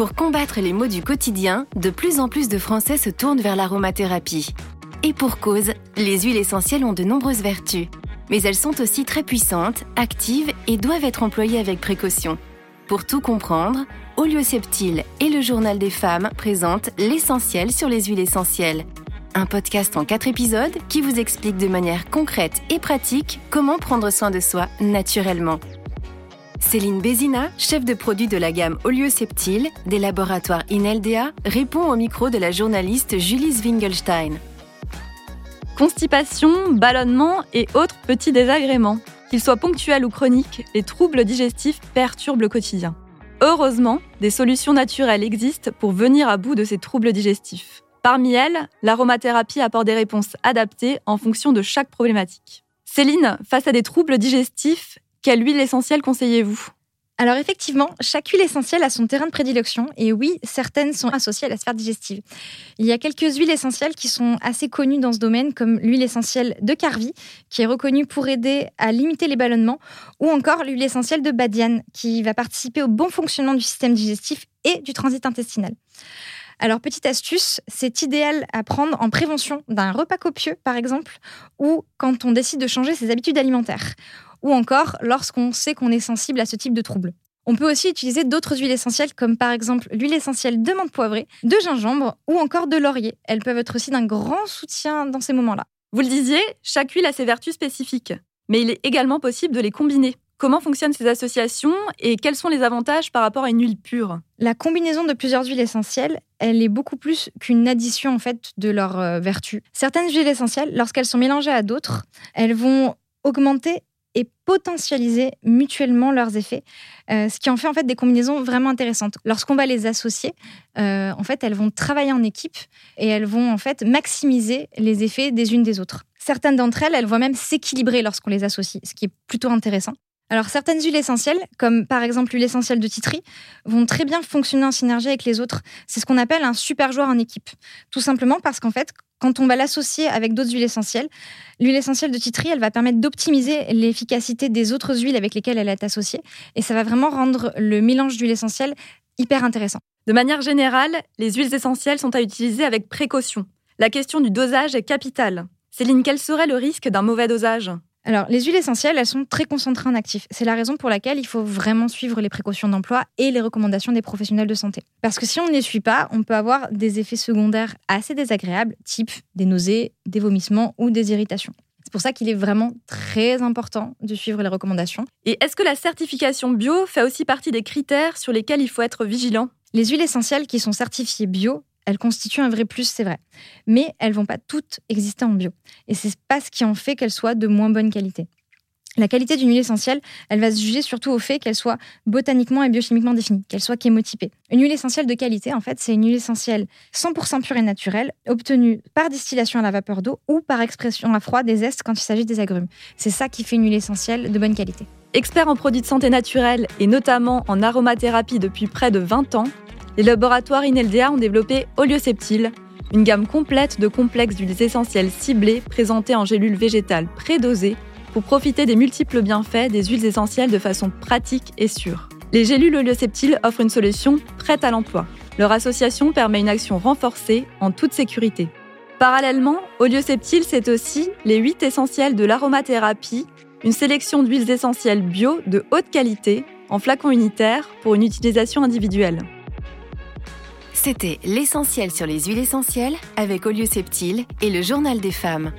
Pour combattre les maux du quotidien, de plus en plus de Français se tournent vers l'aromathérapie. Et pour cause, les huiles essentielles ont de nombreuses vertus. Mais elles sont aussi très puissantes, actives et doivent être employées avec précaution. Pour tout comprendre, Olio-Septile et le Journal des femmes présentent l'essentiel sur les huiles essentielles. Un podcast en quatre épisodes qui vous explique de manière concrète et pratique comment prendre soin de soi naturellement. Céline Bézina, chef de produit de la gamme Olio-Septile des laboratoires Ineldea, répond au micro de la journaliste Julie Zwingelstein. Constipation, ballonnement et autres petits désagréments. Qu'ils soient ponctuels ou chroniques, les troubles digestifs perturbent le quotidien. Heureusement, des solutions naturelles existent pour venir à bout de ces troubles digestifs. Parmi elles, l'aromathérapie apporte des réponses adaptées en fonction de chaque problématique. Céline, face à des troubles digestifs, quelle huile essentielle conseillez-vous? Alors effectivement, chaque huile essentielle a son terrain de prédilection et oui, certaines sont associées à la sphère digestive. Il y a quelques huiles essentielles qui sont assez connues dans ce domaine comme l'huile essentielle de Carvi qui est reconnue pour aider à limiter les ballonnements ou encore l'huile essentielle de Badiane qui va participer au bon fonctionnement du système digestif et du transit intestinal. Alors, petite astuce, c'est idéal à prendre en prévention d'un repas copieux, par exemple, ou quand on décide de changer ses habitudes alimentaires ou encore lorsqu'on sait qu'on est sensible à ce type de trouble. On peut aussi utiliser d'autres huiles essentielles comme par exemple l'huile essentielle de menthe poivrée, de gingembre ou encore de laurier. Elles peuvent être aussi d'un grand soutien dans ces moments-là. Vous le disiez, chaque huile a ses vertus spécifiques, mais il est également possible de les combiner. Comment fonctionnent ces associations et quels sont les avantages par rapport à une huile pure? La combinaison de plusieurs huiles essentielles, elle est beaucoup plus qu'une addition en fait de leurs euh, vertus. Certaines huiles essentielles, lorsqu'elles sont mélangées à d'autres, elles vont augmenter et potentialiser mutuellement leurs effets, euh, ce qui en fait en fait des combinaisons vraiment intéressantes. Lorsqu'on va les associer, euh, en fait, elles vont travailler en équipe et elles vont en fait maximiser les effets des unes des autres. Certaines d'entre elles, elles vont même s'équilibrer lorsqu'on les associe, ce qui est plutôt intéressant. Alors certaines huiles essentielles, comme par exemple l'huile essentielle de titri, vont très bien fonctionner en synergie avec les autres. C'est ce qu'on appelle un super joueur en équipe. Tout simplement parce qu'en fait, quand on va l'associer avec d'autres huiles essentielles, l'huile essentielle de titri, elle va permettre d'optimiser l'efficacité des autres huiles avec lesquelles elle est associée. Et ça va vraiment rendre le mélange d'huiles essentielles hyper intéressant. De manière générale, les huiles essentielles sont à utiliser avec précaution. La question du dosage est capitale. Céline, quel serait le risque d'un mauvais dosage? Alors, les huiles essentielles, elles sont très concentrées en actifs. C'est la raison pour laquelle il faut vraiment suivre les précautions d'emploi et les recommandations des professionnels de santé. Parce que si on ne les suit pas, on peut avoir des effets secondaires assez désagréables, type des nausées, des vomissements ou des irritations. C'est pour ça qu'il est vraiment très important de suivre les recommandations. Et est-ce que la certification bio fait aussi partie des critères sur lesquels il faut être vigilant? Les huiles essentielles qui sont certifiées bio elles constituent un vrai plus, c'est vrai. Mais elles vont pas toutes exister en bio. Et c'est pas ce qui en fait qu'elles soient de moins bonne qualité. La qualité d'une huile essentielle, elle va se juger surtout au fait qu'elle soit botaniquement et biochimiquement définie, qu'elle soit chémotypée. Une huile essentielle de qualité, en fait, c'est une huile essentielle 100% pure et naturelle, obtenue par distillation à la vapeur d'eau ou par expression à froid des zestes quand il s'agit des agrumes. C'est ça qui fait une huile essentielle de bonne qualité. Expert en produits de santé naturelle et notamment en aromathérapie depuis près de 20 ans, les laboratoires Ineldea ont développé Olioceptile, une gamme complète de complexes d'huiles essentielles ciblées présentées en gélules végétales prédosées pour profiter des multiples bienfaits des huiles essentielles de façon pratique et sûre. Les gélules Olioceptile offrent une solution prête à l'emploi. Leur association permet une action renforcée en toute sécurité. Parallèlement, Olioceptile, c'est aussi les 8 essentiels de l'aromathérapie, une sélection d'huiles essentielles bio de haute qualité en flacons unitaires pour une utilisation individuelle. C'était l'essentiel sur les huiles essentielles avec Olio Septile et le Journal des femmes.